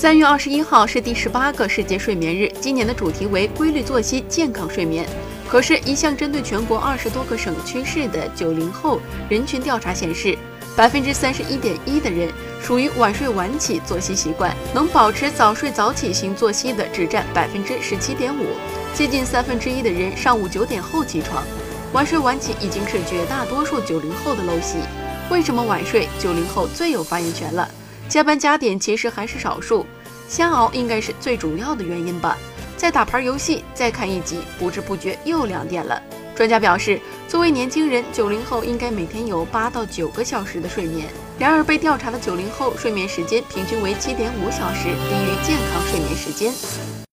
三月二十一号是第十八个世界睡眠日，今年的主题为规律作息、健康睡眠。可是，一项针对全国二十多个省区市的九零后人群调查显示，百分之三十一点一的人属于晚睡晚起作息习惯，能保持早睡早起型作息的只占百分之十七点五，接近三分之一的人上午九点后起床。晚睡晚起已经是绝大多数九零后的陋习。为什么晚睡？九零后最有发言权了。加班加点其实还是少数，瞎熬应该是最主要的原因吧。再打盘游戏，再看一集，不知不觉又两点了。专家表示，作为年轻人，九零后应该每天有八到九个小时的睡眠。然而，被调查的九零后睡眠时间平均为七点五小时，低于健康睡眠时间。